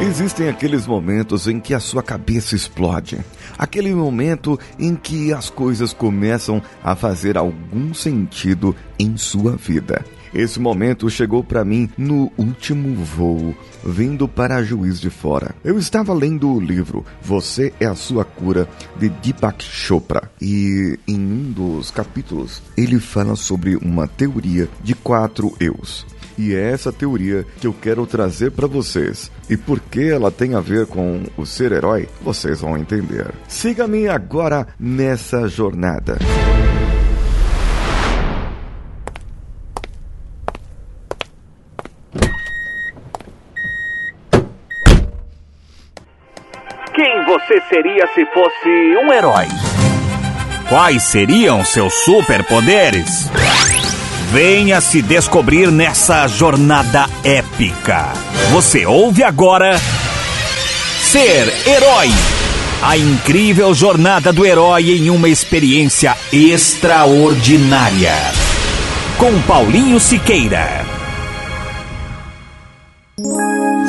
Existem aqueles momentos em que a sua cabeça explode. Aquele momento em que as coisas começam a fazer algum sentido em sua vida. Esse momento chegou para mim no último voo, vindo para Juiz de Fora. Eu estava lendo o livro Você é a Sua Cura, de Deepak Chopra, e em um dos capítulos ele fala sobre uma teoria de quatro eus. E é essa teoria que eu quero trazer para vocês. E por que ela tem a ver com o ser herói, vocês vão entender. Siga-me agora nessa jornada. Quem você seria se fosse um herói? Quais seriam seus superpoderes? Venha se descobrir nessa jornada épica. Você ouve agora Ser Herói. A incrível jornada do herói em uma experiência extraordinária. Com Paulinho Siqueira.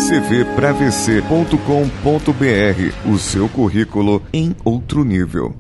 cvpravc.com.br, o seu currículo em outro nível.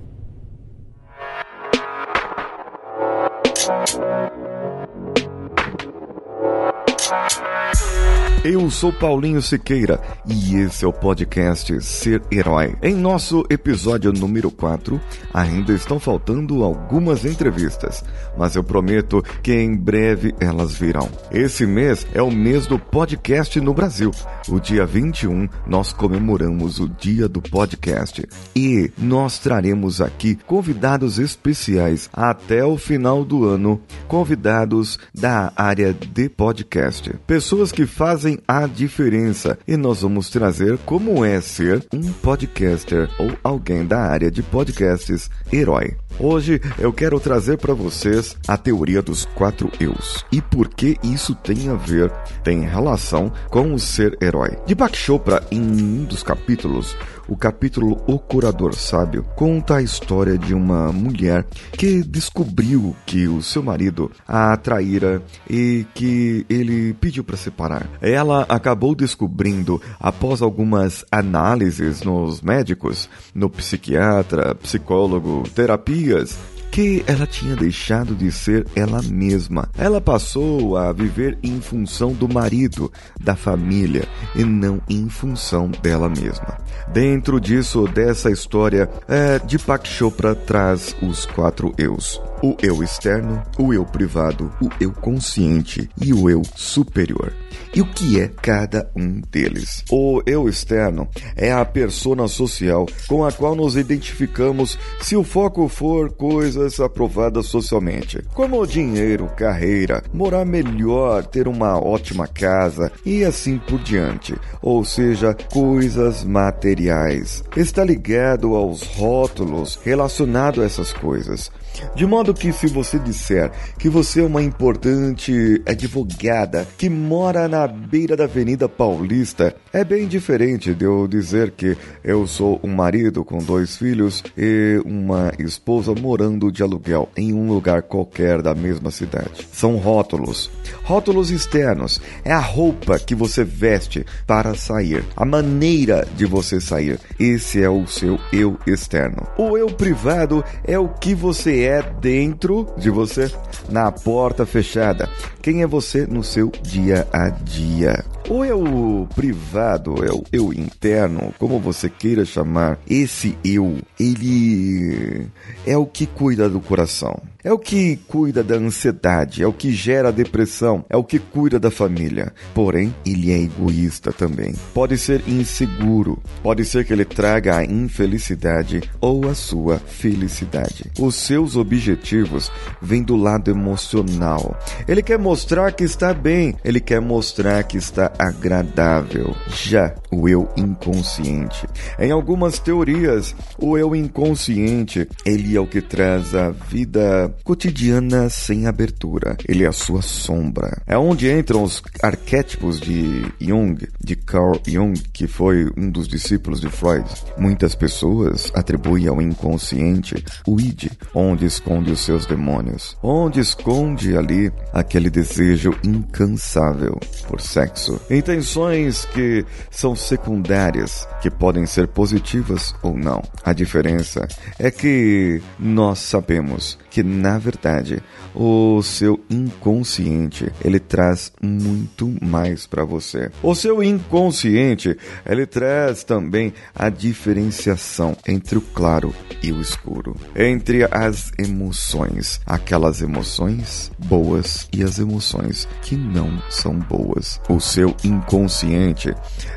Eu sou Paulinho Siqueira e esse é o podcast Ser Herói. Em nosso episódio número 4, ainda estão faltando algumas entrevistas, mas eu prometo que em breve elas virão. Esse mês é o mês do podcast no Brasil. O dia 21 nós comemoramos o Dia do Podcast e nós traremos aqui convidados especiais até o final do ano, convidados da área de podcast, pessoas que fazem a diferença e nós vamos trazer como é ser um podcaster ou alguém da área de podcasts herói. Hoje eu quero trazer para vocês a teoria dos quatro eus e por que isso tem a ver, tem relação com o ser herói. Deepak Chopra, em um dos capítulos, o capítulo O Curador Sábio conta a história de uma mulher que descobriu que o seu marido a traíra e que ele pediu para separar. Ela acabou descobrindo, após algumas análises nos médicos, no psiquiatra, psicólogo, terapias, que ela tinha deixado de ser ela mesma. Ela passou a viver em função do marido, da família e não em função dela mesma. Dentro disso, dessa história, é, Deepak Chopra traz os quatro eus. O eu externo, o eu privado, o eu consciente e o eu superior. E o que é cada um deles? O eu externo é a persona social com a qual nos identificamos se o foco for coisas aprovadas socialmente, como dinheiro, carreira, morar melhor, ter uma ótima casa e assim por diante, ou seja, coisas materiais. Está ligado aos rótulos relacionado a essas coisas. De modo que se você disser que você é uma importante advogada que mora na beira da Avenida Paulista, é bem diferente de eu dizer que eu sou um marido com dois filhos e uma esposa morando de aluguel em um lugar qualquer da mesma cidade. São rótulos. Rótulos externos é a roupa que você veste para sair, a maneira de você sair. Esse é o seu eu externo. O eu privado é o que você é dentro de você, na porta fechada. Quem é você no seu dia a dia? O eu privado, é o eu interno, como você queira chamar, esse eu, ele é o que cuida do coração. É o que cuida da ansiedade, é o que gera a depressão, é o que cuida da família. Porém, ele é egoísta também. Pode ser inseguro, pode ser que ele traga a infelicidade ou a sua felicidade. Os seus objetivos vêm do lado emocional. Ele quer mostrar que está bem, ele quer mostrar que está agradável. Já o eu inconsciente. Em algumas teorias, o eu inconsciente, ele é o que traz a vida cotidiana sem abertura. Ele é a sua sombra. É onde entram os arquétipos de Jung, de Carl Jung, que foi um dos discípulos de Freud. Muitas pessoas atribuem ao inconsciente o id, onde esconde os seus demônios, onde esconde ali aquele desejo incansável por sexo. Intenções que são secundárias, que podem ser positivas ou não. A diferença é que nós sabemos que na verdade o seu inconsciente ele traz muito mais para você. O seu inconsciente ele traz também a diferenciação entre o claro e o escuro, entre as emoções, aquelas emoções boas e as emoções que não são boas. O seu inconsciente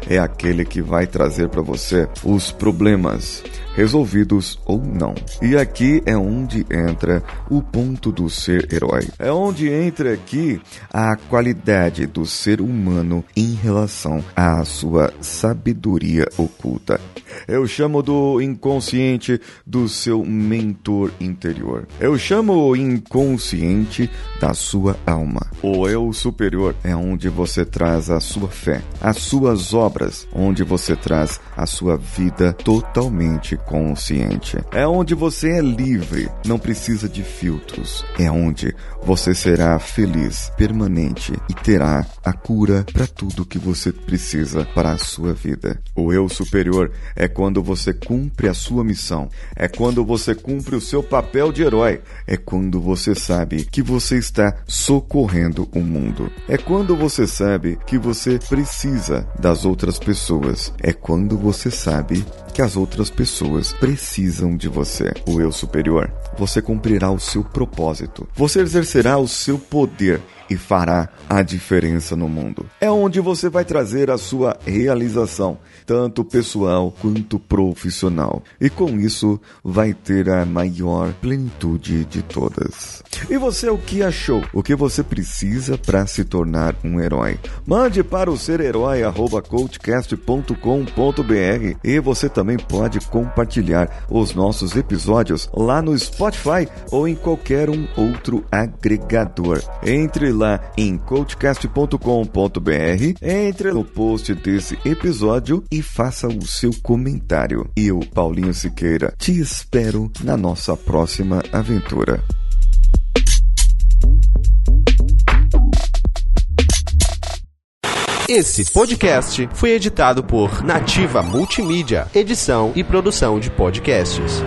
é aquele que vai trazer para você os problemas resolvidos ou não. E aqui é onde entra o ponto do ser herói. É onde entra aqui a qualidade do ser humano em relação à sua sabedoria oculta. Eu chamo do inconsciente do seu mentor interior. Eu chamo o inconsciente da sua alma. O eu superior é onde você traz a sua fé, as suas obras, onde você traz a sua vida totalmente consciente. É onde você é livre, não precisa de filtros. É onde você será feliz, permanente e terá a cura para tudo que você precisa para a sua vida. O eu superior é quando você cumpre a sua missão, é quando você cumpre o seu papel de herói, é quando você sabe que você está socorrendo o mundo, é quando você sabe que você precisa das outras pessoas, é quando você sabe que as outras pessoas precisam de você. O eu superior, você cumprirá o seu propósito, você exercerá o seu poder e fará a diferença no mundo. É onde você vai trazer a sua realização, tanto pessoal quanto profissional, e com isso vai ter a maior plenitude de todas. E você o que achou? O que você precisa para se tornar um herói? Mande para o serherói@coachcast.com.br e você também pode compartilhar os nossos episódios lá no Spotify ou em qualquer um outro agregador. Entre lá em coachcast.com.br, entre no post desse episódio e faça o seu comentário. Eu, Paulinho Siqueira, te espero na nossa próxima aventura. Esse podcast foi editado por Nativa Multimídia, edição e produção de podcasts.